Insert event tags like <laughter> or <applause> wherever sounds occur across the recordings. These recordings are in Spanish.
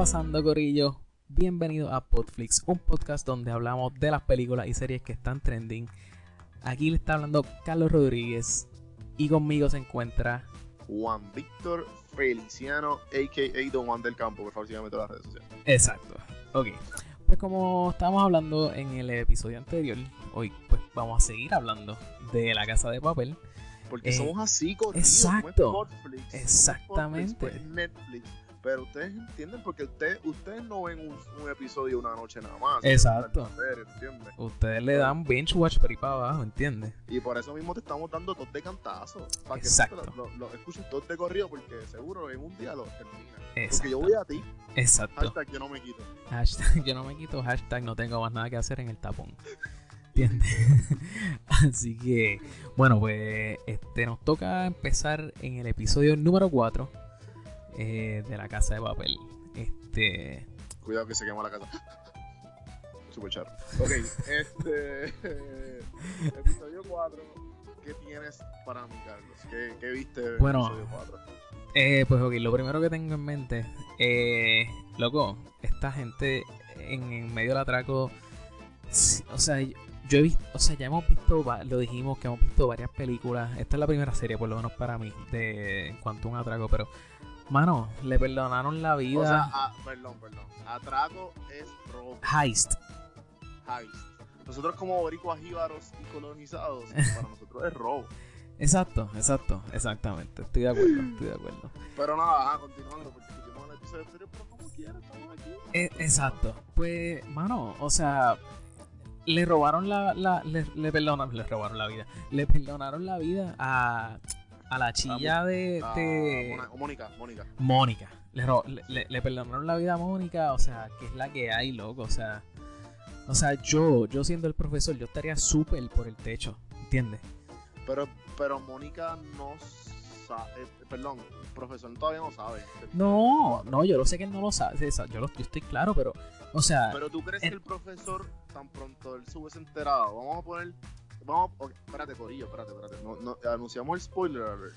pasando, Corillo? Bienvenido a Podflix, un podcast donde hablamos de las películas y series que están trending. Aquí le está hablando Carlos Rodríguez y conmigo se encuentra Juan Víctor Feliciano, a.k.a. Don Juan del Campo. Por favor, síganme en todas las redes sociales. Exacto. Ok. Pues como estábamos hablando en el episodio anterior, hoy pues vamos a seguir hablando de La Casa de Papel. Porque Eh, somos así, corridos. es Netflix, es Exactamente. Netflix. Pero ustedes entienden porque ustedes, ustedes no ven un, un episodio una noche nada más. Exacto. Ustedes le dan binge watch por ahí para abajo, ¿entiendes? Y por eso mismo te estamos dando dos de cantazo. Para que Exacto. tú lo, escuches dos de corrido porque seguro en un día lo terminas. Porque Exacto. yo voy a ti, Exacto. hashtag yo no me quito. Hashtag <laughs> yo no me quito, hashtag no tengo más nada que hacer en el tapón. ¿Entiendes? <laughs> Así que, bueno, pues este nos toca empezar en el episodio número 4 de La Casa de Papel. Este, Cuidado que se quema la casa. <laughs> Super charro. Ok, este. <laughs> episodio 4. ¿Qué tienes para mí, Carlos? ¿Qué, qué viste en Bueno. episodio 4? eh, pues ok, lo primero que tengo en mente, eh, loco, esta gente en, en medio del atraco, o sea, yo he visto, o sea, ya hemos visto, lo dijimos que hemos visto varias películas. Esta es la primera serie, por lo menos para mí, de en cuanto a un atraco, pero, mano, le perdonaron la vida. O sea, ah, perdón, perdón. Atraco es robo. Heist. Heist. Nosotros, como boricuas jíbaros y colonizados, <laughs> para nosotros es robo. Exacto, exacto, exactamente. Estoy de acuerdo, estoy de acuerdo. Pero nada, ajá, continuando, porque en el episodio anterior, pero como quiera, estamos aquí. Eh, exacto. Pues, mano, o sea, le robaron la, la le, le perdonaron, le robaron la vida. Le perdonaron la vida a, a la chilla de, de Mona- Mónica, Mónica. Mónica. Le, ro- le, le- le perdonaron la vida a Mónica, o sea, que es la que hay, loco, o sea. O sea, yo, yo siendo el profesor, yo estaría súper por el techo, ¿entiendes? Pero, pero Mónica no sabe. perdón, el profesor todavía no sabe. No, no, yo lo sé que él no lo sabe, yo, lo, yo estoy claro, pero, o sea, Pero tú crees que el profesor, tan pronto él se hubiese enterado, vamos a poner. Vamos a. ok, espérate, Corillo, espérate, espérate. No, no, anunciamos el spoiler alert.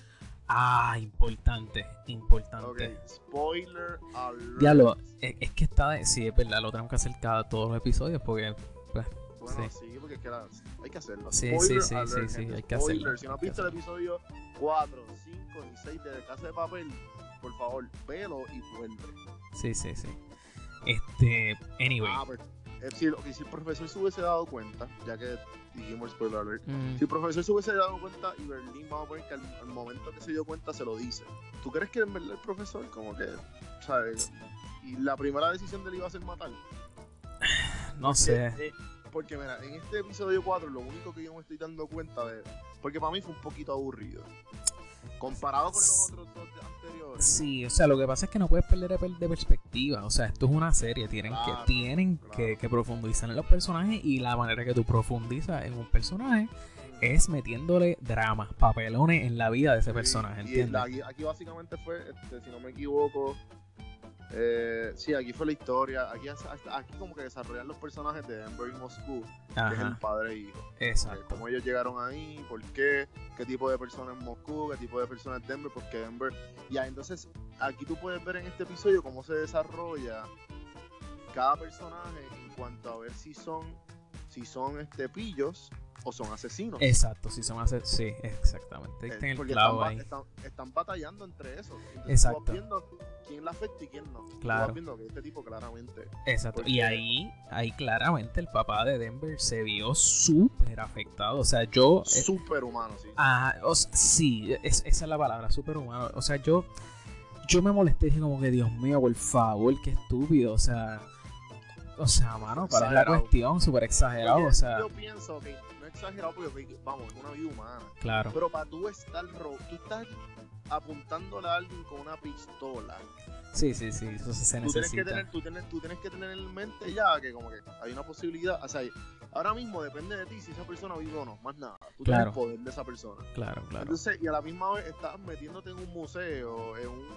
ah, importante, importante. Ok, spoiler alert. Diablo, es, es que está de, sí, es verdad, lo tenemos que hacer cada todos los episodios porque pues, Bueno, sí. sí, porque es que la- hay que hacerlo. Sí, Spoiler sí, sí, alert, sí, sí, hay que spoiler. hacerlo, Si no has visto el episodio 4, 5 ni 6 de Casa de Papel, por favor, velo y vuelve. sí, sí, sí. Este, anyway. Ah, pues, eh, si, si el profesor se hubiese dado cuenta, ya que dijimos spoiler alert, mm, si el profesor se hubiese dado cuenta y Berlín, vamos a poner que al, al momento que se dio cuenta se lo dice. ¿Tú crees que en verdad el profesor, como que, sabes? Y la primera decisión de él iba a ser matar. <sighs> no sé. Eh, porque mira, en este episodio 4 lo único que yo me estoy dando cuenta de... Porque para mí fue un poquito aburrido. Comparado con los otros dos anteriores. Sí, o sea, lo que pasa es que no puedes perder de per- de perspectiva. O sea, esto es una serie. Tienen Claro, que, tienen claro. que, que profundizar en los personajes. Y la manera que tú profundizas en un personaje es metiéndole dramas, papelones en la vida de ese Sí, personaje, y ¿entiendes? aquí, aquí básicamente fue, este, si no me equivoco, eh, sí, aquí fue la historia. Aquí, como que desarrollan los personajes de Ember y Moscú, que es el Ajá, padre e hijo. Eh, exacto. cómo ellos llegaron ahí, por qué, qué tipo de persona es Moscú, qué tipo de persona es Denver, porque Denver. Ya, entonces aquí tú puedes ver en este episodio cómo se desarrolla cada personaje en cuanto a ver si son, si son este pillos o son asesinos. Exacto, si son hacer, sí, exactamente. Eh, el porque están, ahí. están- están batallando entre eso. Entonces Exacto. Tú vas viendo quién la afecta y quién no. Tú Claro. vas viendo que este tipo claramente. Exacto. Y ahí, ahí claramente el papá de Denver se vio súper afectado. O sea, yo. eh, Súper humano, sí. ah, o sí, es- esa es la palabra, súper humano. O sea, yo. Yo me molesté y dije como que, Dios mío, por favor, qué estúpido. O sea. O sea, mano, para la cuestión, súper exagerado. O sea, yo pienso que exagerado porque, ok, vamos, es una vida humana. claro. Pero para tú estar ro tú estás apuntándole a alguien con una pistola. Sí, sí, sí, eso se Tú tienes, que necesita. tener, tú, tienes, tú tienes que tener en mente ya que como que hay una posibilidad. O sea, ahora mismo depende de ti si esa persona vive o no, más nada. Tú Claro. tienes el poder de esa persona. Claro, claro. Entonces, y a la misma vez estás metiéndote en un museo, en un,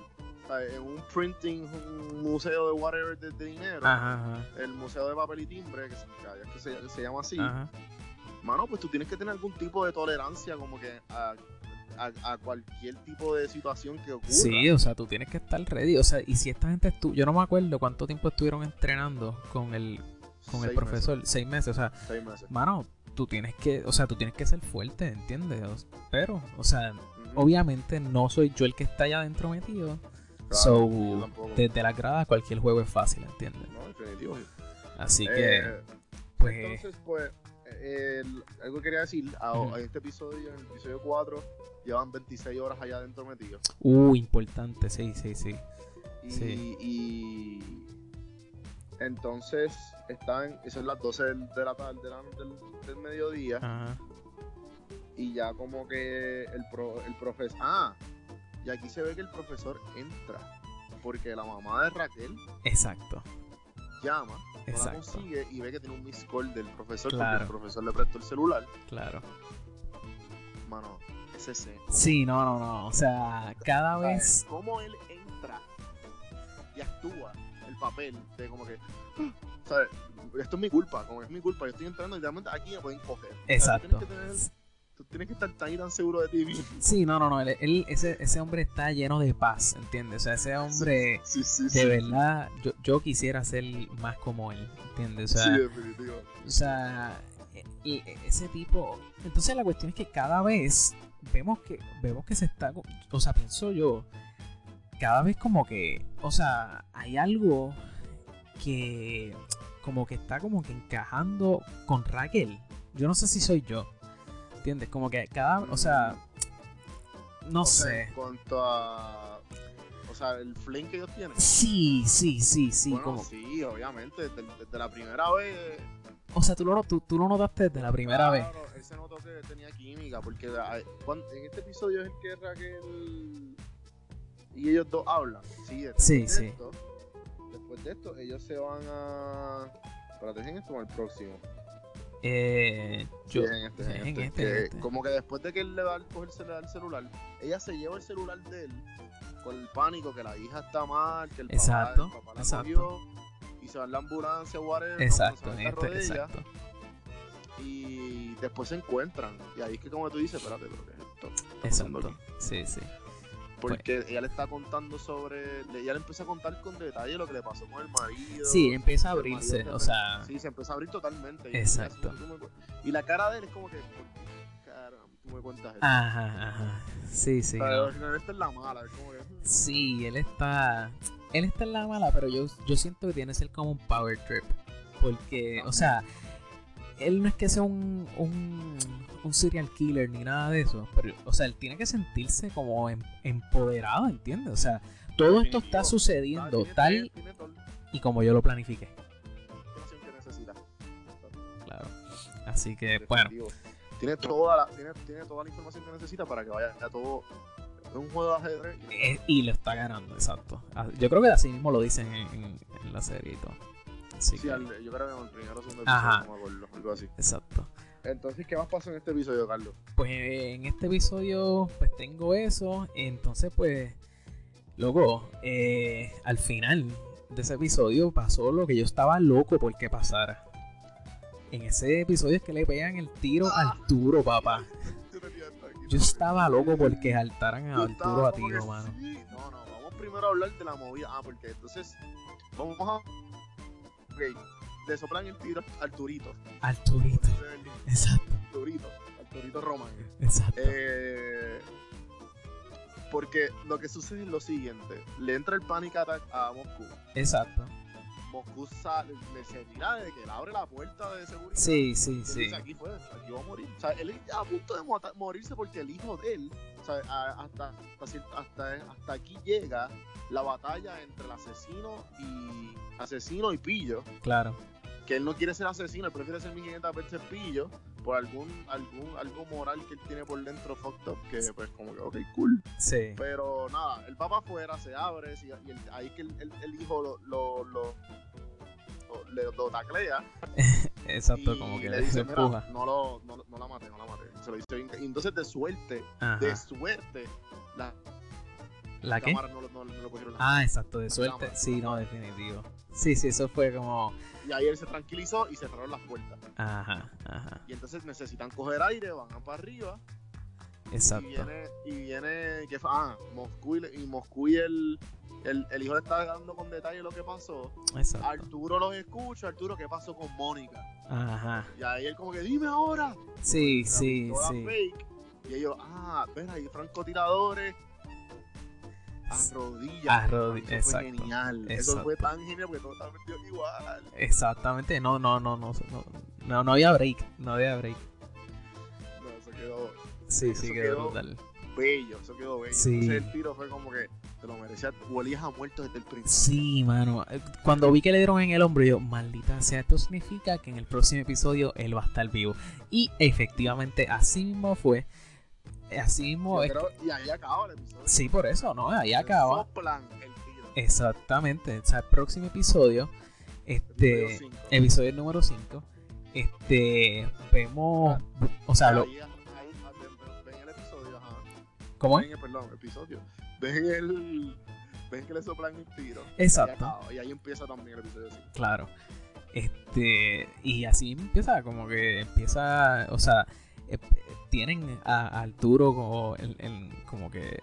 en un printing, un museo de whatever de, de dinero, Ajá, ajá. el museo de papel y timbre, que se, que se, que se llama así. Ajá. Mano, pues tú tienes que tener algún tipo de tolerancia como que a a, a cualquier tipo de situación que ocurra. Sí, o sea, tú tienes que estar ready. O sea, y si esta gente estuvo, yo no me acuerdo cuánto tiempo estuvieron entrenando con el, con el profesor, seis meses, o sea, seis meses. mano, tú tienes que, o sea, tú tienes que ser fuerte, ¿entiendes? Pero, o sea, obviamente no soy yo el que está allá adentro metido. Claro, so, desde la grada cualquier juego es fácil, ¿entiendes? No, definitivo. Así que, Eh, pues, Entonces, pues, eh, el- algo que quería decir, a, este episodio, en el episodio 4, llevan 26 horas allá adentro metidos. uh, importante, sí, sí, sí. Y, Sí. y entonces están, eso es las 12 del- de la tarde, de la- del, del mediodía, Ajá. y ya como que el, pro, el profesor, ah, y aquí se ve que el profesor entra, porque la mamá de Raquel Exacto, llama, no la consigue y ve que tiene un miss call del profesor, Claro. porque el profesor le prestó el celular. claro. Mano, ese se. Sí, no, no, no. O sea, cada vez. Cómo él entra y actúa el papel de como que. <gasps> ¿Sabes? Esto es mi culpa, como es mi culpa, yo estoy entrando y realmente aquí me pueden coger. O sea, Exacto. Tú tienes, que estar tan y tan seguro de ti mismo. Sí, no, no, no. Él, él- ese, ese hombre está lleno de paz, ¿entiendes? O sea, ese hombre, Sí, sí, de verdad, yo, yo quisiera ser más como él, ¿entiendes? O sea, sí, definitivo. o sea, e- e- ese tipo. Entonces la cuestión es que cada vez vemos que vemos que se está, o sea, pienso yo, cada vez como que, o sea, hay algo que como que está como que encajando con Raquel. Yo no sé si soy yo. ¿Entiendes? Como que cada, o sea, no O sea, sé. En cuanto a. O sea, el fling que ellos tienen. Sí, sí, sí, sí, bueno, como, sí, obviamente. Desde, desde la primera vez. o sea, tú lo, tú, tú lo notaste desde la primera vez. Claro, él se notó que tenía química, porque cuan- en este episodio es el que Raquel y ellos dos hablan. Sí, después Sí, de sí. Esto, después de esto, ellos se van a. Espérate, ¿es en o en el próximo? Eh, yo, Sí, es en este, es en en este, que en. Como que después de que él le va a cogerse le da el celular, ella se lleva el celular de él con el pánico que la hija está mal, que el Exacto, papá, el papá la exacto. cogió, y se va a la ambulancia, whatever, exacto, se en va el este, exacto. y después se encuentran. Y ahí es que como tú dices, espérate, pero ¿qué es esto? ¿Qué está pasando Exacto. Sí, sí. Porque ella le está contando sobre, ella le empieza a contar con detalle lo que le pasó con el marido. Sí, empieza a marido abrirse, se- o sea, Sí, se empieza a abrir totalmente. Exacto. y, la cara de él es como que, cara, tú me cuentas esto. ajá, ajá. Sí, sí. O sea, no. esta es la mala, es como que, hmm, Sí, él está. Él está en la mala, pero yo, yo siento que tiene que ser como un power trip. Porque, o sea, él no es que sea un, un, un serial killer ni nada de eso. Pero, o sea, él tiene que sentirse como em- empoderado, ¿entiendes? O sea, todo esto está sucediendo tal y como yo lo planifiqué. Claro. Así que, bueno. Tiene toda, la, tiene, tiene toda la información que necesita para que vaya a todo. Un juego de ajedrez. y- eh, lo está ganando, exacto. Ah, Yo creo que así mismo lo dicen en, en- en la serie y todo. Así Sí, que, al- yo creo que en el primero o segundo Ajá. episodio, no me acuerdo, algo así. exacto. Entonces, ¿qué más pasó en este episodio, Carlos? Pues en este episodio pues tengo eso. Entonces pues, luego, al final de ese episodio pasó lo que yo estaba loco por que pasara. En ese episodio es que le pegan el tiro a Arturo, papá. Yo estaba loco porque saltaran a Arturo a tiro, mano. sí. No, no, vamos primero a hablar de la movida. Ah, porque entonces vamos a. Ok, le soplan el tiro a Arturito. Arturito, exacto, Arturito, Arturito Román. exacto. Eh, porque lo que sucede es lo siguiente: le entra el panic attack a Moscú. Exacto. Moscú le se tira de que él abre la puerta de seguridad. Sí, sí, sí. dice, aquí fue, aquí va a morir. O sea, él está a punto de morirse porque el hijo de él, o sea, hasta, hasta, hasta aquí llega la batalla entre el asesino y asesino y pillo. Claro. Que él no quiere ser asesino, él prefiere ser 1500 veces pillo por algún, algún, algo moral que él tiene por dentro fucked up, que pues como que, ok, cool. Sí. Pero nada, él va para afuera, se abre, y, y el- ahí que el, el- el hijo lo, lo, lo, lo- le- lo taclea <laughs> Exacto, y como que le le dice, empuja. mira, no, lo, no, no la maté, no la maté. Se lo dice bien. Y entonces de suerte, Ajá. de suerte, la ¿La qué? cámara no, lo- no, no lo cogieron. las Ah, exacto, de suerte. Sí, no, definitivo. Sí, sí, eso fue como. Y ahí él se tranquilizó y cerraron las puertas. Ajá, ajá. Y entonces necesitan coger aire, van para arriba. Exacto. Y viene, y viene que ah, Moscú y, y Moscú y el, el, el hijo le está dando con detalle lo que pasó. Exacto. Arturo los escucha, Arturo, ¿qué pasó con Mónica? Ajá. Y ahí él como que, dime ahora. Sí, La sí, sí. fake. Y ellos, ah, ven ahí, francotiradores. A rodillas. A rodi- Eso fue exacto, genial. Eso fue exacto. tan genial porque todo estaba metido igual. Exactamente. No, no, no, no, no, no, no había break. No había break. No, eso quedó Sí, Eso sí, quedó quedó- brutal. bello, eso quedó bello. Sí. Entonces el tiro fue como que te lo merecía. Olías a muerto desde el principio. Sí, mano. Eh, Cuando vi que le dieron en el hombro, yo, maldita sea, esto significa que en el próximo episodio él va a estar vivo. Y efectivamente, así mismo fue. Así mismo Yo creo- y ahí acaba el episodio. Sí, por eso, ¿no? Ahí acaba. Soplan el tiro. Exactamente. O sea, el próximo episodio, este, Episodio cinco. episodio número 5, este, vemos, o sea, lo, Ahí- ahí- ahí- ven- ven el episodio, ajá. ¿cómo Ven es? el, perdón, episodio. Ven el. Ven que le soplan el tiro. Y Exacto. acaba, Y ahí empieza también el episodio 5. Claro. Este, y así empieza, como que empieza, o sea, eh, tienen a, a Arturo como, el- el- como que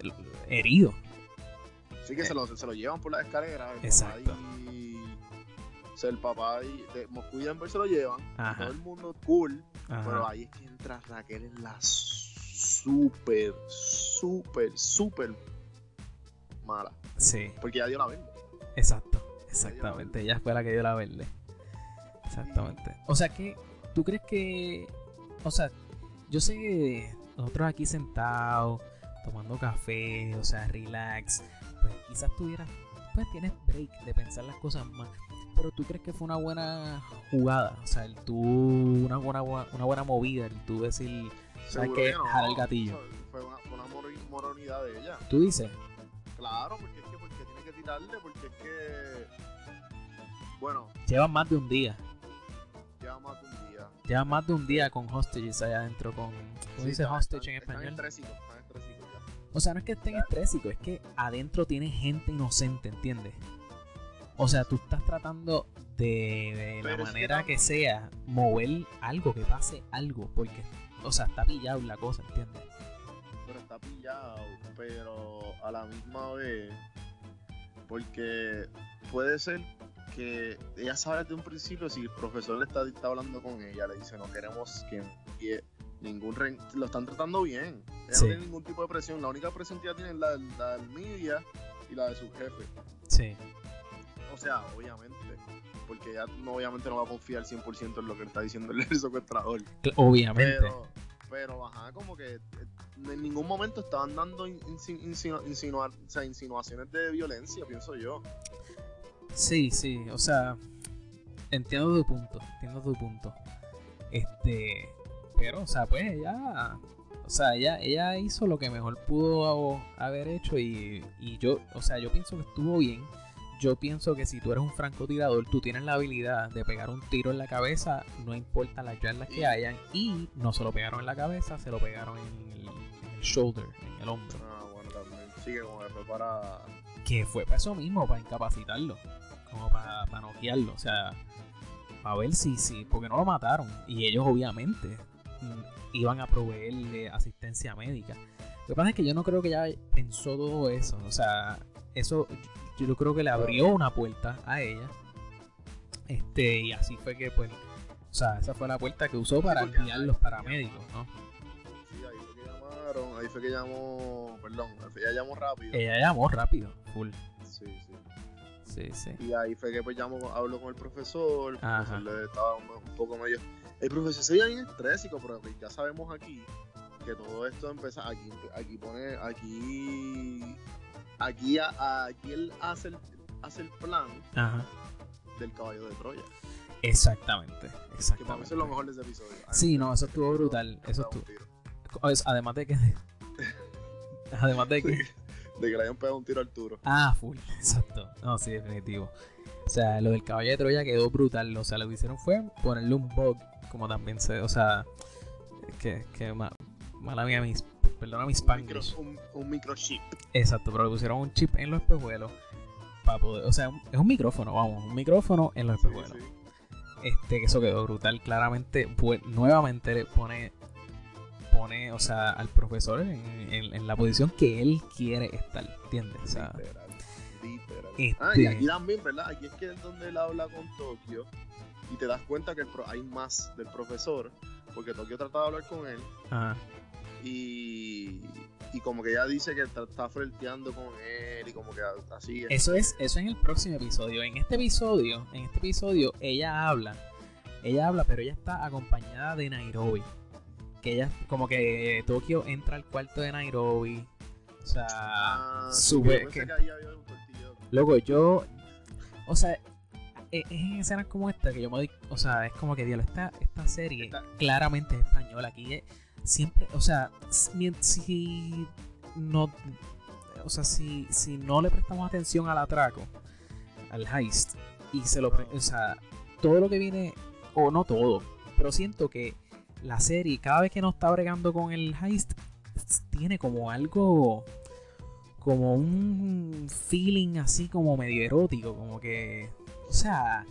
el- herido. Sí que se, lo, se lo llevan por la escalera. El Exacto. Papá y, o sea, el papá y de Moscú y Denver se lo llevan. Ajá. Todo el mundo cool. Ajá. Pero ahí es que entra Raquel en la súper, súper, súper mala. Sí, Porque ya dio la verde. exacto. Exactamente. Ella fue la que dio la verde. Exactamente. O sea que, ¿tú crees que, o sea, yo sé que nosotros aquí sentados, tomando café, o sea, relax, pues quizás tuvieras, pues tienes break de pensar las cosas más. Pero tú crees que fue una buena jugada, o sea, el tú, una buena, una buena movida, el tú decir, ¿sabes qué? que no. Jala el gatillo. Fue una, fue una moronidad de ella. Tú dices, Claro, porque es que porque tiene que tirarle, porque es que. Bueno, llevan más de un día, lleva más de un día. llevan más de un día con hostages allá adentro, con, ¿cómo Sí, dice están- hostage están- en español? Están estrésicos, están estrésicos ya. O sea, no es que estén estrésicos, es que adentro tiene gente inocente, ¿entiendes? O sea, tú estás tratando de, la es que manera tam- que, sea mover algo, que pase algo, porque, o sea, está pillado la cosa, ¿entiendes? pero está pillado, pero a la misma vez, porque puede ser que ella sabe desde un principio si el profesor le está, está hablando con ella, le dice no queremos que envíe ningún ren lo están tratando bien, ella Sí. no tiene ningún tipo de presión, la única presión que ella tiene es la, del- la del media y la de su jefe, Sí, o sea, obviamente, porque ella no, obviamente no va a confiar 100% en lo que le está diciendo el <laughs> secuestrador. obviamente. Pero, pero, ajá, como que eh, en ningún momento estaban dando in- insi- insinu- o sea, insinuaciones de violencia, pienso yo. Sí, sí, o sea, entiendo tu punto, entiendo tu punto. Este, pero, o sea, pues ella, o sea, ella, ella hizo lo que mejor pudo haber hecho y, y yo, o sea, yo pienso que estuvo bien. Yo pienso que si tú eres un francotirador, tú tienes la habilidad de pegar un tiro en la cabeza, no importa las yardas que hayan, y no se lo pegaron en la cabeza, se lo pegaron en el, en el shoulder, en el hombro. Ah, bueno, también. Sigue como que fue para. que fue para eso mismo, para incapacitarlo, como para, para noquearlo, o sea, para ver si, si, porque no lo mataron y ellos obviamente mm, iban a proveerle asistencia médica. Lo que pasa es que yo no creo que ella pensó todo eso, o sea, eso yo, yo creo que le abrió una puerta a ella, este, y así fue que pues, o sea, esa fue la puerta que usó para enviar los paramédicos, ¿no? Sí, ahí fue que llamaron. Ahí fue que llamó. Perdón, ella llamó rápido. Ella llamó rápido, full, Sí, sí. Sí, sí. Y ahí fue que pues llamó, habló con el profesor. El profesor le estaba un, un poco medio. El profesor se veía bien estrésico, pero pues ya sabemos aquí que todo esto empieza. Aquí, aquí pone. Aquí. Aquí, aquí él hace el, hace el plan Ajá. del caballo de Troya. Exactamente, Que para mí exactamente. eso es lo mejor de ese episodio. Sí, no, eso estuvo brutal. Eso estuvo. Además de que. <laughs> Además de que. De que le hayan pegado un tiro Arturo. Ah, full, <laughs> exacto. No, sí, definitivo. O sea, lo del caballo de Troya quedó brutal. O sea, lo que hicieron fue ponerle un bug, como también se. O sea, que. que ma- mala mía, mis. Perdona mis Un, micro, un, un microchip. Exacto, pero le pusieron un chip en los espejuelos. Para poder. O sea, es un micrófono, vamos. Un micrófono en los Sí, espejuelos. sí. Este, que eso quedó brutal. Claramente, pues, nuevamente le pone. Pone o sea, al profesor en, en- en la posición que él quiere estar, ¿entiendes? O sea, Literal, literal. este- Ah, y aquí también, ¿verdad? Aquí es que es donde él habla con Tokio y te das cuenta que el pro- hay más del profesor, porque Tokio trata de hablar con él ajá. y, y como que ella dice que está, está flirteando con él y como que así. Eso es, eso en el próximo episodio. En este episodio, en este episodio, ella habla. Ella habla, pero ella está acompañada de Nairobi. Que ella, como que Tokio entra al cuarto de Nairobi. O sea, Ah, sube. que- que. Loco, yo. O sea, e- es en escenas como esta que yo me doy. O sea, es como que, diablo, esta, esta serie Esta- claramente es española. Aquí es- siempre. O sea, si, si no. O sea, si, si no le prestamos atención al atraco, al heist, y se lo. O sea, todo lo que viene. O no todo, pero siento que la serie, cada vez que no está bregando con el heist, tiene como algo como un feeling así como medio erótico, como que, o sea,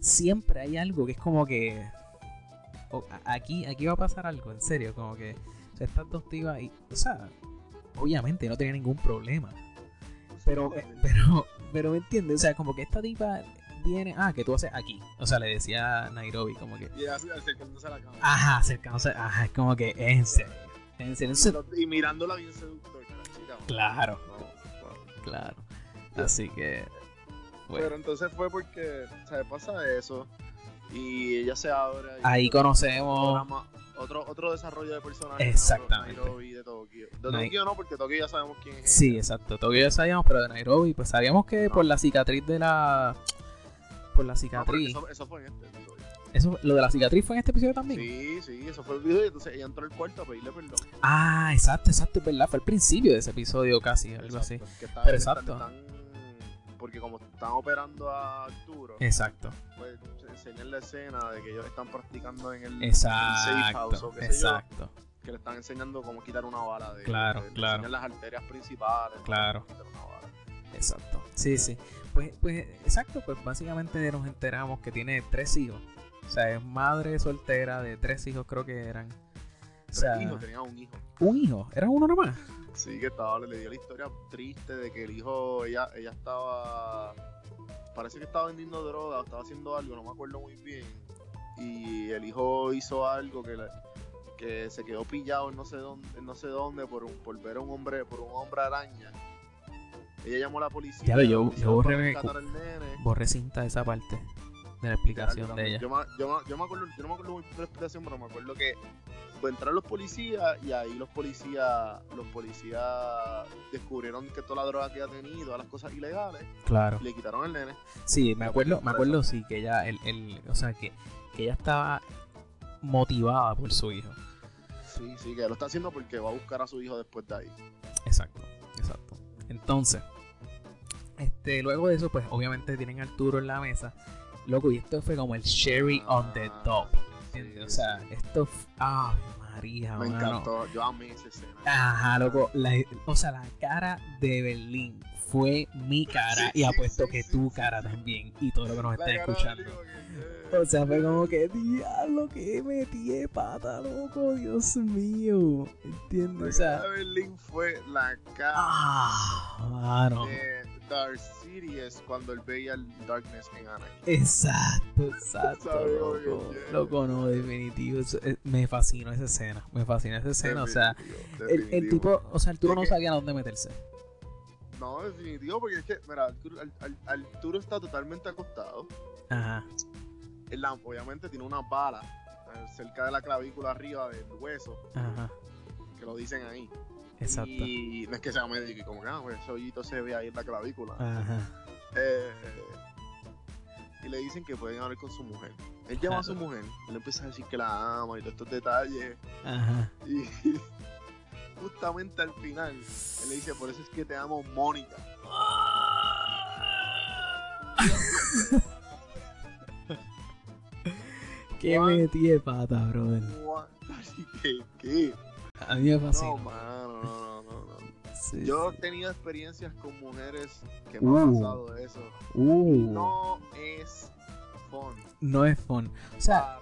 siempre hay algo que es como que aquí aquí va a pasar algo, en serio, como que o sea, estas dos tibas y, o sea, obviamente no tenía ningún problema, pero pero pero me entiendes, o sea, como que esta tipa viene, ah, que tú haces aquí, o sea, le decía Nairobi como que, Y acercándose a la cámara. ajá, acercándose, ajá, es como que en serio, en serio, Y, mirándola bien seductora, chica. Claro. No, claro, así que bueno. Pero entonces fue porque, ¿sabes? Pasa eso. Y ella se abre. y Ahí conocemos. Otro, otro desarrollo de personajes. Exactamente. ¿no? Nairobi de Tokio. De Nai- Tokio no, porque Tokio ya sabemos quién es. Sí, exacto. Tokio ya sabíamos, pero de Nairobi, pues sabíamos que por la cicatriz de la. Por la No, cicatriz. eso, eso fue en este episodio. eso, lo de la cicatriz fue en este episodio también. Sí, sí, eso fue el video. y Entonces ella entró al cuarto a pedirle perdón. Ah, exacto, exacto, es verdad. Fue al principio de ese episodio casi, algo así. Exacto, está- Pero exacto. porque como están operando a Arturo, Exacto, pues se enseñan la escena de que ellos están practicando en el, el safe house o exacto, qué sé yo, exacto. que le están enseñando cómo quitar una bala de Claro, de- claro. enseñan las arterias principales. Claro. Cómo quitar una bala. Exacto. Sí, sí. Pues, pues, exacto, pues básicamente nos enteramos que tiene tres hijos. O sea, es madre soltera de tres hijos, creo que eran. O sea, hijos, tenía un hijo un hijo, era uno nomás. sí que estaba le dio la historia triste de que el hijo ella ella estaba parece que estaba vendiendo droga o estaba haciendo algo no me acuerdo muy bien y el hijo hizo algo que que se quedó pillado en no sé dónde en no sé dónde por un por ver a un hombre por un hombre araña ella llamó a la policía Ya yo- policía yo borré- rescatar al nene. Borré cinta de esa parte de la explicación de ella. Yo, me- yo, me- yo me acuerdo, yo no me acuerdo muy bien de la explicación, pero me acuerdo que pues, entraron los policías y ahí los policías, los policías descubrieron que toda la droga que había tenido, todas las cosas ilegales, Claro. y le quitaron el nene. Sí, me acuerdo, me acuerdo sí que ella, el, el, o sea que, que ella estaba motivada por su hijo. Sí, sí, que lo está haciendo porque va a buscar a su hijo después de ahí. Exacto, exacto. Entonces, este, luego de eso, pues obviamente tienen a Arturo en la mesa. Loco, y esto fue como el cherry on the top. ¿entiendes? O Sí, sea, esto, ay María, Me mano. encantó, yo amé esa escena. Ajá, loco. la- o sea, la cara de Berlín fue mi cara Sí, y apuesto que tu cara también y todo lo que nos de escuchando. Que- O sea, fue como que, diablo, que metí de pata, loco, Dios mío. ¿Entiendes? O sea, cara de Berlín fue la cara ah, mano. de Dark Sidious cuando él veía el Darkness en Anakin. Exacto, exacto, loco. Loco, no, definitivo. eso- eh, me fascinó esa escena. Me fascinó esa escena. O sea, el, el tipo, o sea, Arturo Es no sabía dónde meterse. No, definitivo, porque es que, mira, Arturo, Arturo está totalmente acostado. Ajá, Él, obviamente tiene una bala cerca de la clavícula arriba del hueso, ajá, que lo dicen ahí. Exacto. Y no es que sea médico y como que, ah, pues ese hoyito se ve ahí en la clavícula. Ajá. Eh, y le dicen que pueden hablar con su mujer. Él llama a su mujer, él empieza a decir que la ama y todos estos detalles. Ajá. Y <laughs> justamente al final, él le dice, por eso es que te amo, Mónica. <laughs> Qué metí de pata, brother. Que, <laughs> ¿qué? A mí me No, fascinó. mano, no, no, no, no. Sí, Yo he sí. tenido experiencias con mujeres que me han Uh. pasado eso. Uh, No es fun. no es fun. O sea,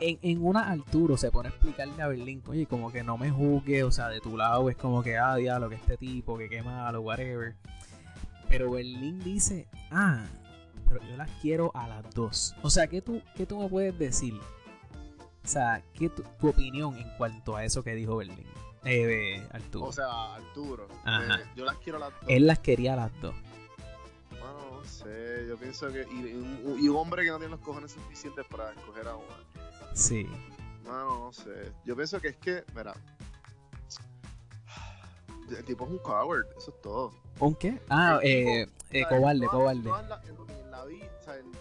en, en una altura se pone a explicarle a Berlín, oye, como que no me juzgue, o sea, de tu lado es como que, ah, diablo, que este tipo, que qué malo, whatever. Pero Berlín dice, ah, pero yo las quiero a las dos. O sea, ¿qué tú, qué tú me puedes decir? O sea, ¿qué tu, tu opinión en cuanto a eso que dijo Berlín? Eh, de Arturo. O sea, Arturo. Ajá. eh, yo las quiero las dos. Él las quería las dos. Bueno, no sé, yo pienso que. Y, y un, y un hombre que no tiene los cojones suficientes para escoger a una. Sí. Mano, no sé. Yo pienso que es que, mira. El tipo es un coward, eso es todo. ¿Un qué? Ah, eh, eh, cobarde, cobarde.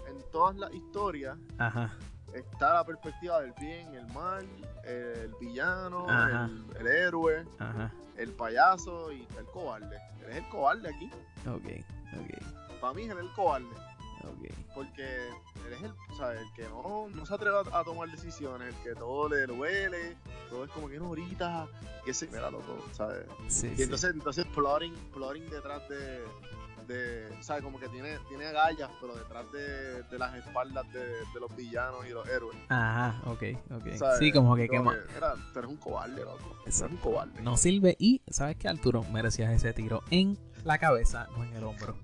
en todas las historias Ajá. Está la perspectiva del bien, el mal, el villano, el, el héroe, Ajá. el payaso y el cobarde. Él es el cobarde aquí. Ok, ok, Para mí él es el cobarde. ok. Porque él es el, o sea, el que no, no se atreve a, a tomar decisiones, el que todo le duele, todo es como que no ahorita, que se mira loco, ¿sabes? Sí, Y sí. entonces, entonces plotting, plotting detrás de, de, ¿sabes? Como que tiene, tiene agallas, pero detrás de, de las espaldas de, de los villanos y los héroes. Ajá, ok, ok. Sí, como que quema. tú eres un cobarde, loco. Eres un cobarde. No sirve y, ¿sabes qué, Arturo? Merecías ese tiro en la cabeza, no en el hombro.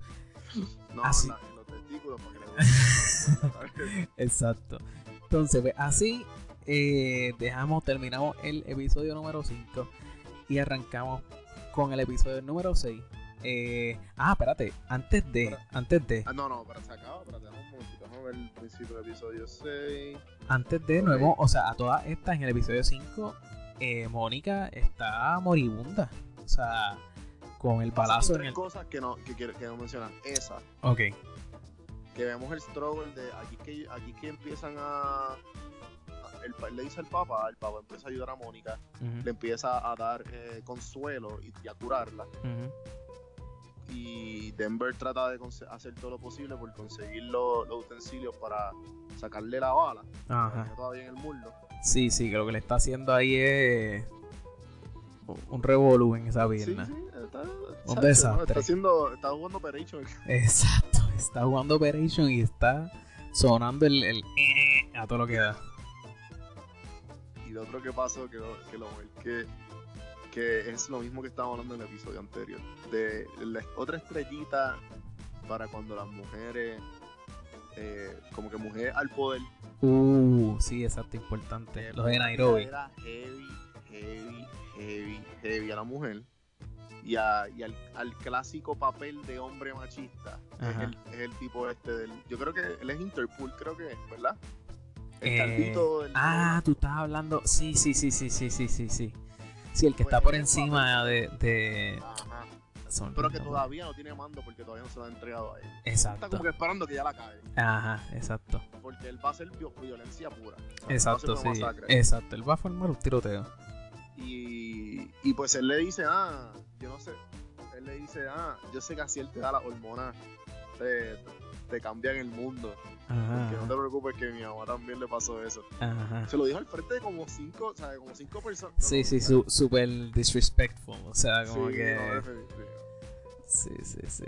No, Así. la- en los testículos, para que le. <laughs> Exacto. Entonces, pues, así eh, dejamos, terminamos el episodio número 5 y arrancamos con el episodio número 6. Eh, ah, espérate, antes de, antes de, Ah, no, no, pero se acaba, tenemos un momentito. Vamos a ver el principio del episodio 6. antes de nuevo, o sea, a todas estas en el episodio 5, eh, Mónica está moribunda. O sea, con el balazo en tres el... cosas que no, que que no mencionar. Esa, Ok, que vemos el struggle de aquí que, aquí que empiezan a. el, le dice al Papa, el Papa empieza a ayudar a Mónica, le empieza a dar eh, consuelo y, y a curarla. ujú, Y Denver trata de hacer todo lo posible por conseguir lo- los utensilios para sacarle la bala, ajá. todavía en el muslo. Sí, sí, que lo que le está haciendo ahí es un revolú en esa Sí, pierna. sí, está, Un chacho, desastre. Está haciendo, está jugando Operation. Exacto, está jugando Operation y está sonando el, el eh, a todo lo que da. Y lo otro que pasó, que lo, que lo que, que es lo mismo que estábamos hablando en el episodio anterior. De la otra estrellita para cuando las mujeres, eh, como que mujer al poder. Uh, sí, exacto, importante. Los de Nairobi. Era heavy, heavy, heavy, heavy a la mujer. Y, a- y al, al clásico papel de hombre machista. Es el, es el tipo este del. Yo creo que él es Interpol, creo que es, ¿verdad? El Eh, del- Ah, tú estás hablando. Sí, sí, sí, sí, sí, sí, sí, sí. Sí, el que está por encima de. de... Ajá. Pero que todavía no tiene mando porque todavía no se lo ha entregado a él. Está Exacto. como que esperando que ya la cae. Ajá, exacto. Porque él va a ser vi- violencia pura. O sea, Exacto, sí. masacre. Exacto. Él va a formar un tiroteo. Y, y pues él le dice, ah, yo no sé. Él le dice, ah, yo sé que así él te da las hormonas, te, te cambian el mundo. Que no te Ajá. preocupes que a mi mamá también le pasó eso. Ajá. Se lo dijo al frente de como cinco, o sea, como cinco personas. Sí, sí, su, super disrespectful. O sea, como Sí, que. no. Sí, sí, sí.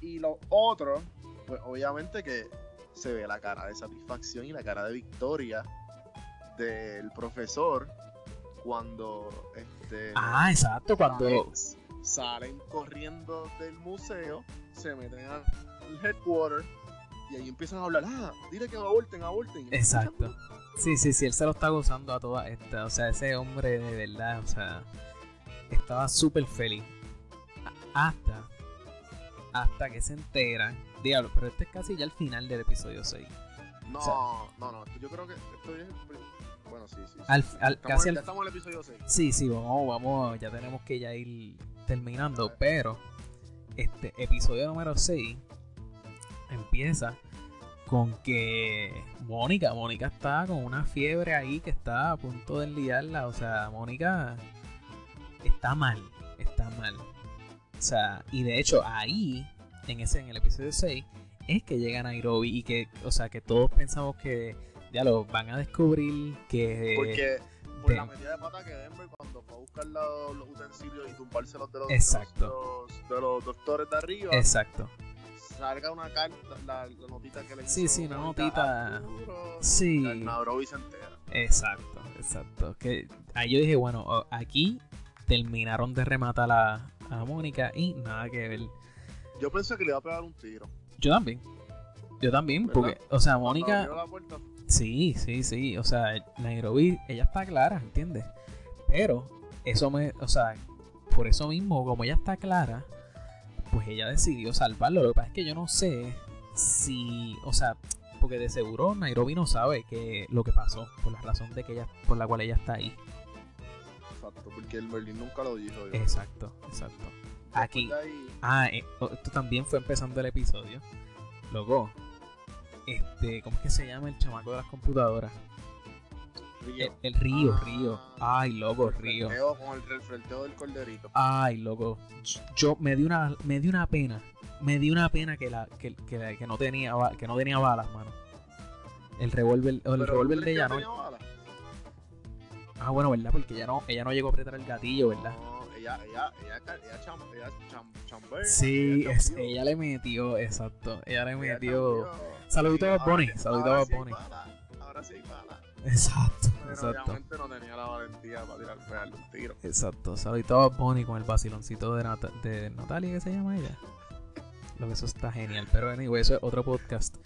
Y lo otro, pues obviamente que se ve la cara de satisfacción y la cara de victoria del profesor cuando este Ah, exacto, cuando. salen, corriendo del museo, se meten al headquarter y ahí empiezan a hablar, ah, dile que aborten, aborten. Exacto. Sí, sí, sí, él se lo está gozando a toda esta. O sea, ese hombre de verdad, o sea, estaba súper feliz. Hasta, hasta que se entera. Diablo, pero este es casi ya el final del episodio 6. No, O sea- no, no, yo creo que esto es el bueno, sí, sí. sí. Al, al- Estamos casi ya al, estamos en el episodio 6. Sí, sí, vamos, vamos, ya tenemos que ya ir terminando, pero este episodio número 6 empieza con que Mónica, Mónica está con una fiebre ahí que está a punto de liarla, o sea, Mónica está mal, está mal. O sea, y de hecho ahí, en ese, en el episodio 6, es que llega Nairobi y que, o sea, que todos pensamos que ya lo van a descubrir que... Porque por de- la metida de pata que Denver cuando fue a buscar los, los utensilios y tumbárselos de los, Exacto. de los, de los doctores de arriba, Exacto. Salga una carta, la, la notita que le Sí, hizo sí, una notita. Arturo, Sí. El Nairobi se entera. Exacto, exacto. Que ahí yo dije, bueno, aquí terminaron de rematar a, a Mónica y nada que ver. Yo pensé que le iba a pegar un tiro. Yo también. Yo también, ¿Verdad? porque, o sea, Mónica, sí, sí, sí, o sea, Nairobi, ella está clara, ¿entiendes? Pero, eso me, o sea, por eso mismo, como ella está clara, pues ella decidió salvarlo. Lo que pasa es que yo no sé si, o sea, porque de seguro Nairobi no sabe que lo que pasó, por la razón de que ella, por la cual ella está ahí. Exacto, porque el Merlin nunca lo dijo. yo. Exacto, exacto. Aquí, Después de ahí, Ah, eh, oh, esto también fue empezando el episodio. Loco, este, ¿cómo es que se llama el chamaco de las computadoras? Río. El, el Río, Ah. Río. Ay, loco, Río. Refrenteo Con el refrenteo del corderito. Ay, loco. Yo me di una, me di una pena. Me di una pena que la, que, que, la- que no tenía, que no tenía balas, mano. El revólver, el revólver ¿tú de ella no. Ah, bueno, ¿verdad? Porque ella no, ella no llegó a apretar el gatillo, ¿verdad? No, ella, ella, ella, ella, cham, ella cham, chambea, Sí, ella es- chambeó, ella le metió, exacto. Ella le metió. Saludito a sí- saludito a ahora sí Ahora bala. Exacto, Pero exacto. obviamente no tenía la valentía para tirar un tiro. Exacto, saludito a Bunny con el vaciloncito de, de Natalia, que se llama ella. Lo que eso está genial. Pero anyway, eso es otro podcast.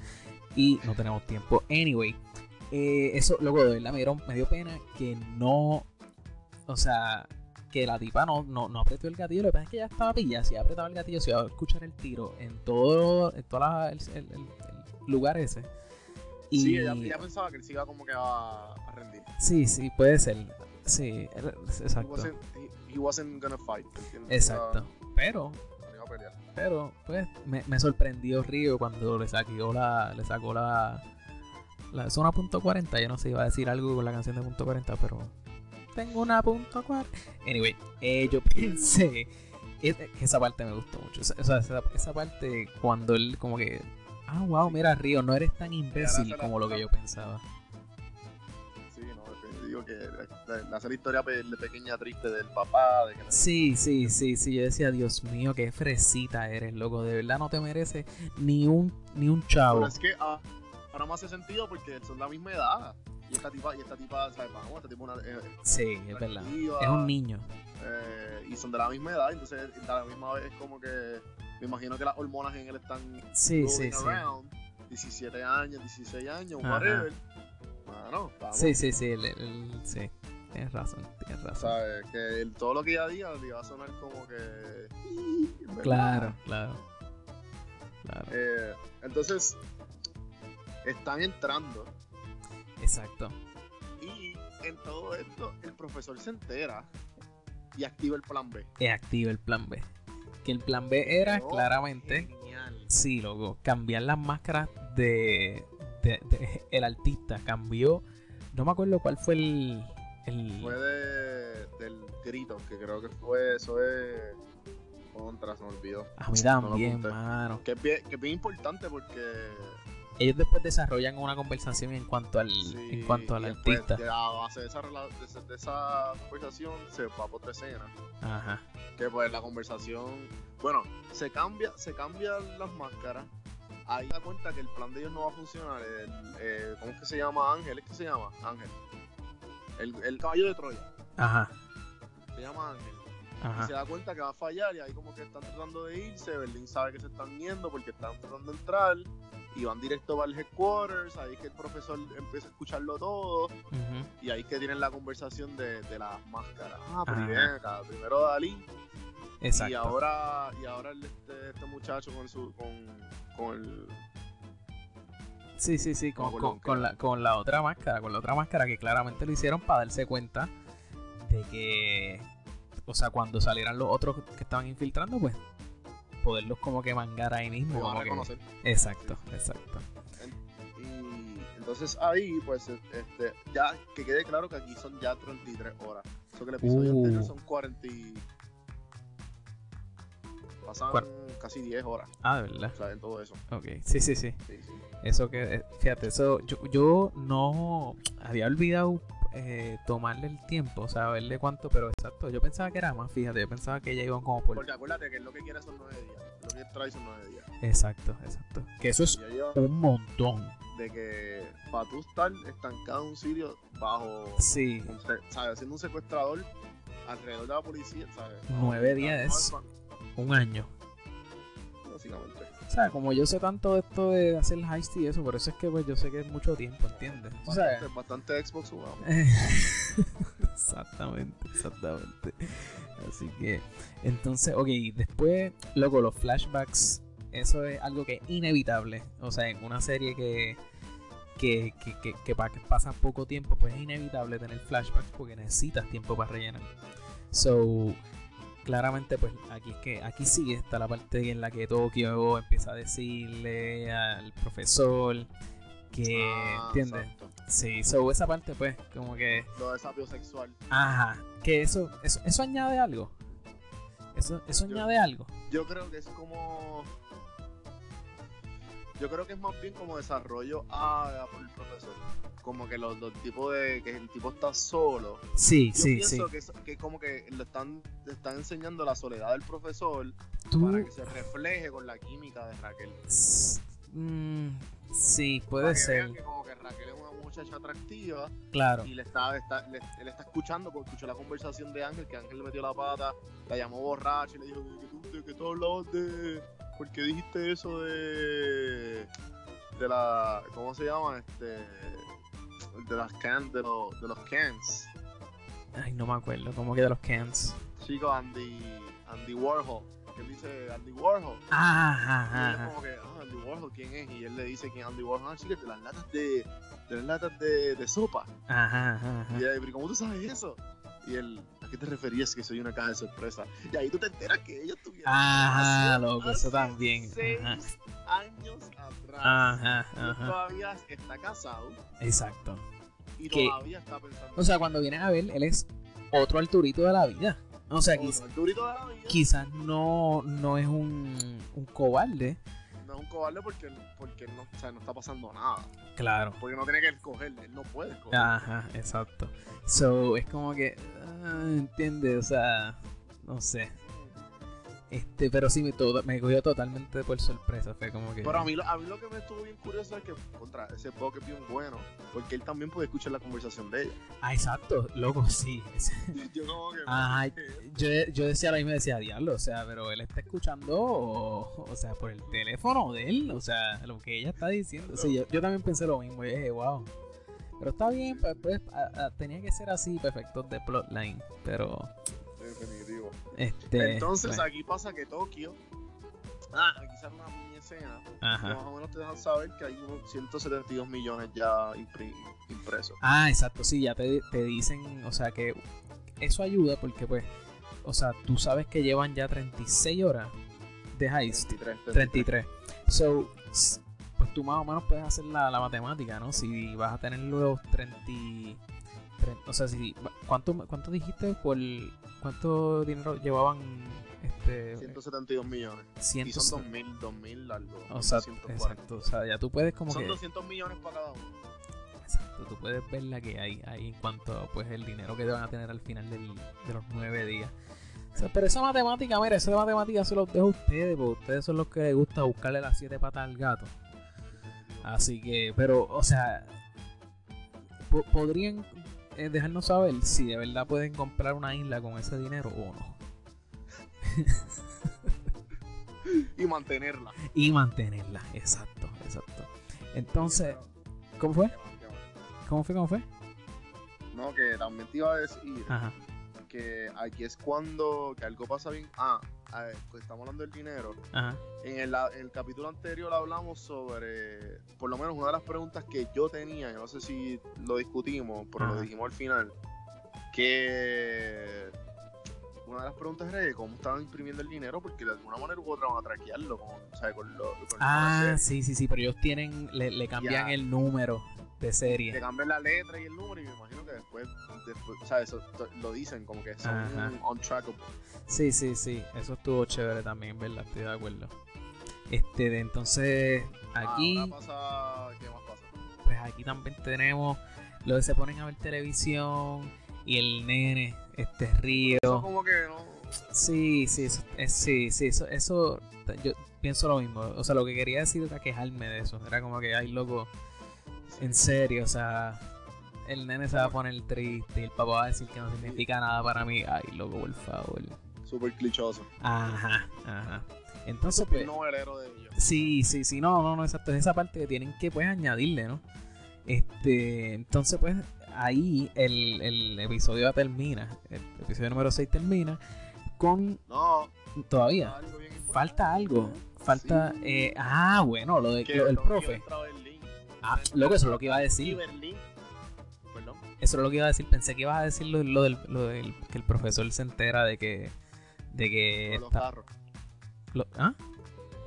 Y no tenemos tiempo. Anyway, eh, eso, luego de verdad me, dieron- me dio pena que no. O sea, que la tipa no, no, no apretó el gatillo. Lo que pasa es que ella estaba pilla. Si apretaba el gatillo, se iba a escuchar el tiro en todo, en toda la- el, el- el- el lugar ese. Y, Sí, ella, ella pensaba que él se iba como que a, a rendir. sí, sí, puede ser. Sí, He exacto. wasn't, he, he wasn't gonna fight. ¿entiendes? Exacto. Pero Iba- iba a pelear. Pero, pues, me, me sorprendió Río cuando le sacó la. Le sacó la. La zona punto .40. Yo no sé, iba a decir algo con la canción de punto .40, pero. Tengo una punto .40. Anyway, eh, yo <laughs> pensé. que esa parte me gustó mucho. O sea, esa, esa parte cuando él, como que. Ah, wow, mira, Río, no eres tan imbécil como lo que yo pensaba. Sí, no, digo que hace la historia pe- de pequeña triste del papá, de que Sí, sí, sí, sí. Yo decía, Dios mío, qué fresita eres, loco. De verdad no te mereces ni un, ni un chavo. Pero es que ah, ahora me hace sentido porque son la misma edad. Y esta tipa, y esta tipa, ¿sabes? Vamos, esta tipa una, eh, Sí, es verdad. Es un niño. eh, y son de la misma edad, entonces a la misma vez es como que me imagino que las hormonas en él están Sí, sí, sí. around. 17 años, 16 años, Ajá. whatever. Vamos. Sí, sí, sí, el- el- sí. Tienes razón, tienes razón. ¿Sabes? Que el- todo lo que ella diga le va a sonar como que. Claro, claro. Claro. Eh, entonces, están entrando Exacto. y en todo esto el profesor se entera y activa el plan B. Es activa el plan B. Que el plan B era Quedó claramente, Genial. sí, loco, cambiar las máscaras de, de- de- el artista. Cambió, no me acuerdo cuál fue el, el Fue de, del grito, que creo que fue eso de. Contra, se me olvidó. a mí también, mano. Que es bien, que es bien importante porque. Ellos después desarrollan una conversación en cuanto al, sí, en cuanto al y artista. de- A base de esa, de esa- de esa conversación se va por otra escena. Ajá. que pues la conversación, bueno, se cambia, se cambian las máscaras. Ahí da cuenta que el plan de ellos no va a funcionar. El, eh, ¿Cómo es que se llama Ángel? ¿Es que se llama Ángel? El, el caballo de Troya. Ajá. Se llama Ángel. Y Ajá. se da cuenta que va a fallar y ahí como que están tratando de irse. Berlín sabe que se están yendo porque están tratando de entrar. Y van directo para el headquarters. Ahí es que el profesor empieza a escucharlo todo. Y ahí es que tienen la conversación de, de las máscaras. Ah, primero, acá, primero Dalí. Exacto. Y ahora, y ahora este, este muchacho con su con, con el Sí, sí, sí, con, con- la, con la otra máscara, con la otra máscara que claramente lo hicieron para darse cuenta de que, o sea, cuando salieran los otros que estaban infiltrando, pues poderlos como que mangar ahí mismo. como que-. Exacto, exacto. Y entonces ahí, pues, este, ya que quede claro que aquí son ya 33 horas. Eso que el episodio Uh. anterior son 40 y... Pasan casi 10 horas, Ah, de verdad. o sea, en todo eso. Ok, sí, sí, sí. Sí, sí. Eso que, eh, fíjate, eso yo, yo no había olvidado eh, tomarle el tiempo, o sea, verle cuánto, pero exacto, yo pensaba que era más, fíjate, yo pensaba que ya iban como por... Porque acuérdate que lo que quiere son 9 días. Lo que trae son nueve días. Exacto, exacto. Que eso es un montón. de que para tú estar estancado en un sitio bajo, Sí, un ¿sabes? Siendo un secuestrador alrededor de la policía, ¿sabes? Nueve días. un año. Básicamente. O sea, como yo sé tanto de esto de hacer heist y eso, por eso es que pues yo sé que es mucho tiempo, ¿entiendes? O sea, Bastante, bastante Xbox jugado. <laughs> exactamente, exactamente. Así que, entonces, ok, después, loco, los flashbacks, eso es algo que es inevitable. O sea, en una serie que, que, que, que, que pasa poco tiempo, pues es inevitable tener flashbacks porque necesitas tiempo para rellenar. So, claramente, pues aquí es que aquí sí está la parte en la que Tokio empieza a decirle al profesor que, Ah, ¿entiendes? exacto. Sí, so esa parte pues como que, Lo de sapio sexual. ajá, que eso, eso, eso añade algo. Eso, eso Yo- añade algo. Yo creo que es como. Yo creo que es más bien como desarrollo a, por el profesor. Como que los, los tipos de. que el tipo está solo. Sí, Yo sí, sí. pienso que, es, que como que le están, le están enseñando la soledad del profesor Tú, para que se refleje con la química de Raquel. mm, sí, Para puede que ser, vean que como que Raquel es una muchacha atractiva claro. y le está, está- le- él está escuchando, porque escuchó la conversación de Ángel, que Ángel le metió la pata, la llamó borracha y le dijo "¿De que tú, que tú hablabas de... ¿Por qué dijiste eso de... de la... ¿cómo se llama? Este... de las can, de, los de los cans. Ay, no me acuerdo, como que de los cans. Chico, Andy, Andy Warhol. Que él dice Andy Warhol. Ajá, Y él es ajá, como que, ah, Andy Warhol, ¿quién es? Y él le dice quién es Andy Warhol. Ah, chica, de las latas de... de las latas de, de sopa. ajá, ajá, ajá. Y ella, pero ¿cómo tú sabes eso? Y él, ¿a qué te referías que soy una caja de sorpresa? Y ahí tú te enteras que ellos tuvieron Ajá, loco, eso también. Seis Ajá. años atrás. Ajá, ajá. todavía está casado Exacto. y Que- todavía está pensando. O sea, cuando vienes a ver, él es otro Arturito de la vida. O sea, Otro, quiz- el durito de la vida. quizás no, no es un, un cobarde. Es un cobarde porque, porque no, o sea, no está pasando nada. Claro. Porque no tiene que escoger, él no puede escoger. Ajá, exacto. So, es como que, ah, entiende, o sea, no sé. Este, pero sí me, todo, me cogió totalmente por sorpresa. Fue como que. Pero a mí, a mí lo que me estuvo bien curioso es que, contra, ese Buck es bien bueno, porque él también puede escuchar la conversación de ella. Ah, exacto, loco, sí. <laughs> Yo como que... <laughs> Ajá, yo, yo decía ahora mismo decía diablo, o sea, pero él está escuchando, o, o sea, por el teléfono de él, o sea, lo que ella está diciendo. Sí, yo, yo también pensé lo mismo, y dije, wow. Pero está bien, pues, pues, a- a- tenía que ser así, perfectos de plotline, pero Este. Entonces bueno, aquí pasa que Tokio. Ah, aquí sale una mini escena. ajá. más o menos te dejan saber que hay unos 172 millones ya impresos. Ah, exacto, sí, ya te, te dicen, o sea, que eso ayuda porque, pues, o sea, tú sabes que llevan ya 36 horas de heist. 33, 33. So, pues tú más o menos puedes hacer la, la matemática, ¿no? Si vas a tener los 30. y- tre- o sea, si. ¿Cuánto, cuánto dijiste por. ¿Cuánto dinero llevaban? Este. 172 millones. Y 100, son 2000, 2000 algo. o sea, 240. exacto. O sea, ya tú puedes como Son que. 200 millones para cada uno. Exacto, tú puedes ver la que hay ahí en cuanto a pues, el dinero que te van a tener al final del- de los nueve días. O sea, pero esa matemática, mira, esa matemática se los dejo a ustedes, porque ustedes son los que les gusta buscarle las siete patas al gato. Así que, pero, o sea, po- podrían eh, dejarnos saber si de verdad pueden comprar una isla con ese dinero o no. <laughs> Y mantenerla. Y mantenerla, exacto, exacto. Entonces, ¿cómo fue? ¿Cómo fue? ¿Cómo fue? No, que también te iba a decir Ajá, que aquí es cuando que algo pasa bien. Ah, a ver, pues estamos hablando del dinero. ajá, En el, en el capítulo anterior hablamos sobre, por lo menos una de las preguntas que yo tenía, yo no sé si lo discutimos, pero Ajá. lo dijimos al final, que una de las preguntas era de cómo estaban imprimiendo el dinero, porque de alguna manera u otra van a traquearlo, con, o sea, con lo, con Ah, sí, sí, sí, pero ellos tienen, le, le cambian Ya. el número de Le serie. cambian la letra y el número y me imagino que después, después o sea, eso lo dicen como que son Ajá. untrackable. Sí, sí, sí, eso estuvo chévere también, ¿verdad? Estoy de acuerdo. Este, de entonces, aquí, Ahora pasa, ¿qué más pasa? pues aquí también tenemos lo que se ponen a ver televisión y el nene, este río. Eso como que no, Sí, sí, eso, es- sí, sí, eso, eso, yo pienso lo mismo. O sea, lo que quería decir era quejarme de eso. Era como que, ay, loco, en serio, o sea, el nene se va a poner triste y el papá va a decir que no significa nada para mí. Ay, loco, por favor. Súper clichoso. Ajá, ajá. Entonces, Súper pues, novelero de ellos. sí, sí, sí, no, no, no, exacto. Es esa parte que tienen que, pues, añadirle, ¿no? Este, entonces, pues, ahí el, el episodio termina. El episodio número 6 termina con No, todavía. algo. Falta algo. Falta. Sí. eh, ah, bueno, lo de del profe. entra a Berlín. Ah, loco, eso es lo que iba a decir. Berlín. Perdón. Eso es lo que iba a decir. Pensé que ibas a decir lo, lo del, lo del que el profesor se entera de que. De que. Los está- carros. lo- ¿Ah?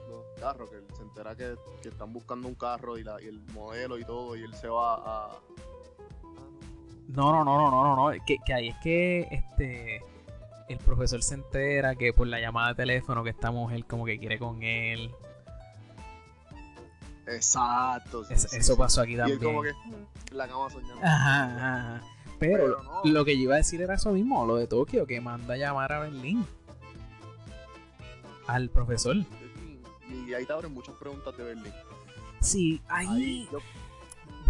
Los carros, que él se entera que, que están buscando un carro y, la, y el modelo y todo, y él se va a. No, no, no, no, no, no, no. Que, que ahí es que este. El profesor se entera que por la llamada de teléfono que esta mujer como que quiere con él. Exacto. sí, Es- sí, eso sí. pasó aquí Y también. él como que en la cama soñando. Ajá, ajá, ajá. Pero, Pero no. lo que yo iba a decir era eso mismo, lo de Tokio, que manda a llamar a Berlín. Al profesor. Y ahí te abren muchas preguntas de Berlín. Sí, Ahí ahí, yo,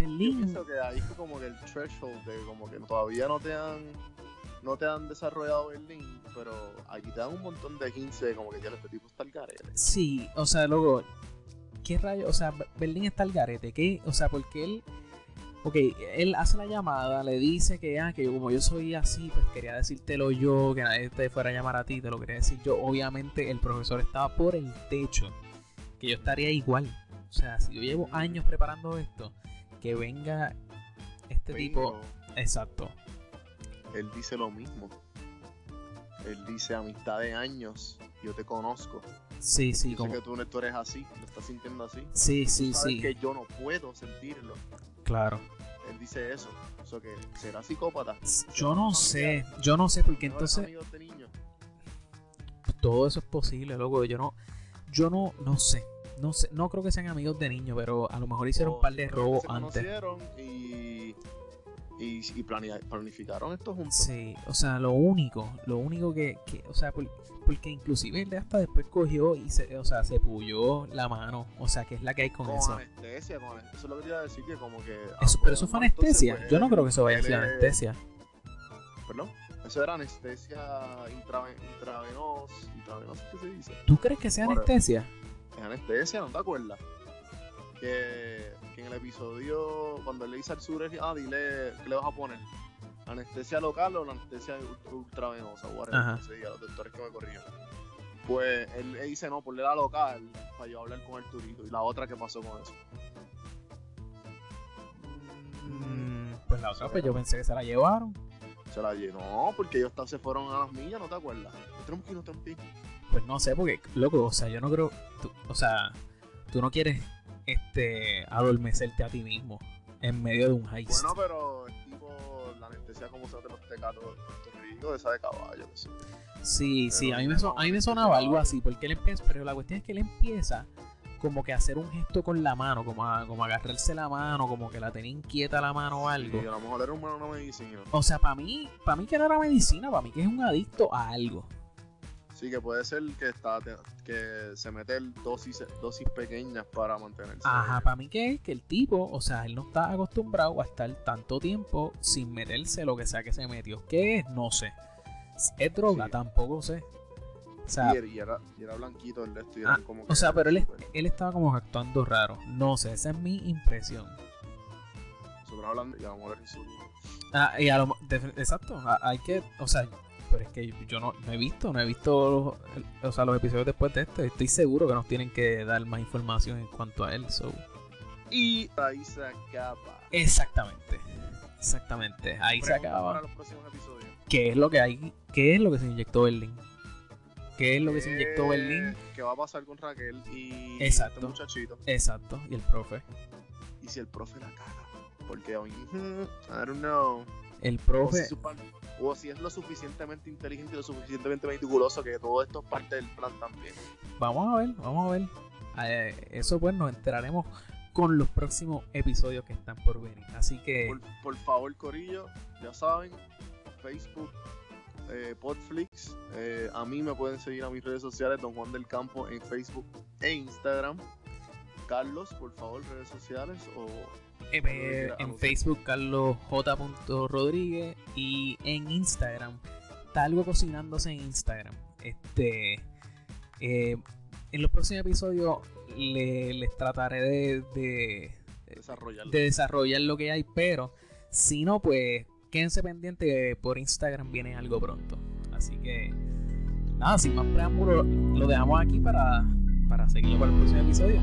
yo Berlín. pienso que ahí fue como que el threshold de como que todavía no te han no te han desarrollado Berlín, pero aquí te dan un montón de hints de como que ya este tipo está al garete. Sí, o sea, luego, ¿qué rayo? O sea, Berlín está al garete, ¿qué? O sea, porque él, ok, él hace la llamada, le dice que, ah, que yo, como yo soy así, pues quería decírtelo yo, que nadie te fuera a llamar a ti, te lo quería decir yo. Obviamente el profesor estaba por el techo, que yo estaría igual. O sea, si yo llevo años preparando esto, que venga este tipo, exacto. él dice lo mismo. Él dice amistad de años, yo te conozco. Sí, sí, yo como, sé que tú, tú eres así, lo estás sintiendo así. sí, sí, sabes sí, que yo no puedo sentirlo. claro. Él dice eso. Eso que será psicópata. Yo no sé, yo no sé, porque entonces... todo eso es posible, loco. Yo no, yo no, no sé. No sé, no creo que sean amigos de niños, pero a lo mejor hicieron O un par de robos se antes. conocieron y, y, y planificaron esto juntos. Sí, o sea, lo único, lo único que, que o sea, por- porque inclusive él hasta después cogió y se, o sea, se puyó la mano, o sea, que es la que hay con, Con eso. anestesia, con eso es lo que te iba a decir que como que... Eso- pero eso fue anestesia. pues, Yo no creo que eso vaya a ser es- anestesia. Perdón. Eso era anestesia intraven- intravenosa, intravenosa, ¿qué se dice? ¿Tú crees que sea anestesia? Es anestesia, ¿no te acuerdas? Que, que en el episodio, cuando él le dice al sur, ah, dile, ¿qué le vas a poner? ¿Anestesia local o la anestesia ult- ultravenosa? Whatever, ese día, los doctores que me corrijan. Pues él le dice, no, ponle la local para yo hablar con Arturito. Y la otra, ¿qué pasó con eso? Mm, pues la otra, pues yo pensé que se la llevaron. Se la llenó porque ellos se fueron a las millas, ¿no te acuerdas? No. Pues no sé, porque, loco, o sea, yo no creo. tú- o sea, tú no quieres este adormecerte a ti mismo en medio de un heist. Bueno, pero es tipo la anestesia como se hace los tecatos de Puerto Rico, esa de caballo, que sí, sí, pero a mí, me son- a mí me sonaba algo así, porque él empieza, pero la cuestión es que él empieza como que a hacer un gesto con la mano, como a, como a agarrarse la mano, como que la tenía inquieta la mano o algo. Y a lo mejor era una medicina. O sea, para mí, para mí que no era medicina, para mí que es un adicto a algo. Sí, que puede ser que está que se mete el dosis, dosis pequeñas para mantenerse. Ajá, para mí que es que el tipo, o sea, él no está acostumbrado a estar tanto tiempo sin meterse lo que sea que se metió. ¿Qué es? No sé. ¿Es droga? Sí. Tampoco sé. O sea, Y era, y era, y era blanquito el de esto. y Ah, como que o sea, pero él, es- súper- él estaba como actuando raro. No sé, esa es mi impresión. Nosotros hablando y a lo mejor era insulina. Ah, y a lo de- exacto, a- hay que, o sea, pero es que yo no, no he visto, no he visto los, o sea, los episodios después de este. Estoy seguro que nos tienen que dar más información en cuanto a él. So. Y ahí se acaba. Exactamente, exactamente. Ahí se acaba. Para los próximos episodios. ¿Qué es lo que hay? ¿Qué es lo que se inyectó Berlín? ¿Qué es lo que se inyectó Eh, Berlín? ¿Qué va a pasar con Raquel y Exacto. este muchachito? Exacto, y el profe. Y si el profe la caga. Porque, I <laughs> don't know. El O si, profe, o si es lo suficientemente inteligente y lo suficientemente meticuloso que todo esto es parte del plan también. vamos a ver, vamos a ver. Eh, eso pues nos enteraremos con los próximos episodios que están por venir. Así que Por, por favor, Corillo, ya saben, Facebook, eh, Podflix. Eh, a mí me pueden seguir a mis redes sociales, Don Juan del Campo, en Facebook e Instagram. Carlos, por favor, redes sociales o Eh, en Facebook Carlos J. Rodríguez y en Instagram está algo cocinándose en Instagram. Este eh, en los próximos episodios le- les trataré de, de, desarrollarlo. de desarrollar lo que hay, pero si no, pues quédense pendientes que por Instagram viene algo pronto. Así que nada, sin más preámbulo, lo dejamos aquí para, para seguirlo para el próximo episodio.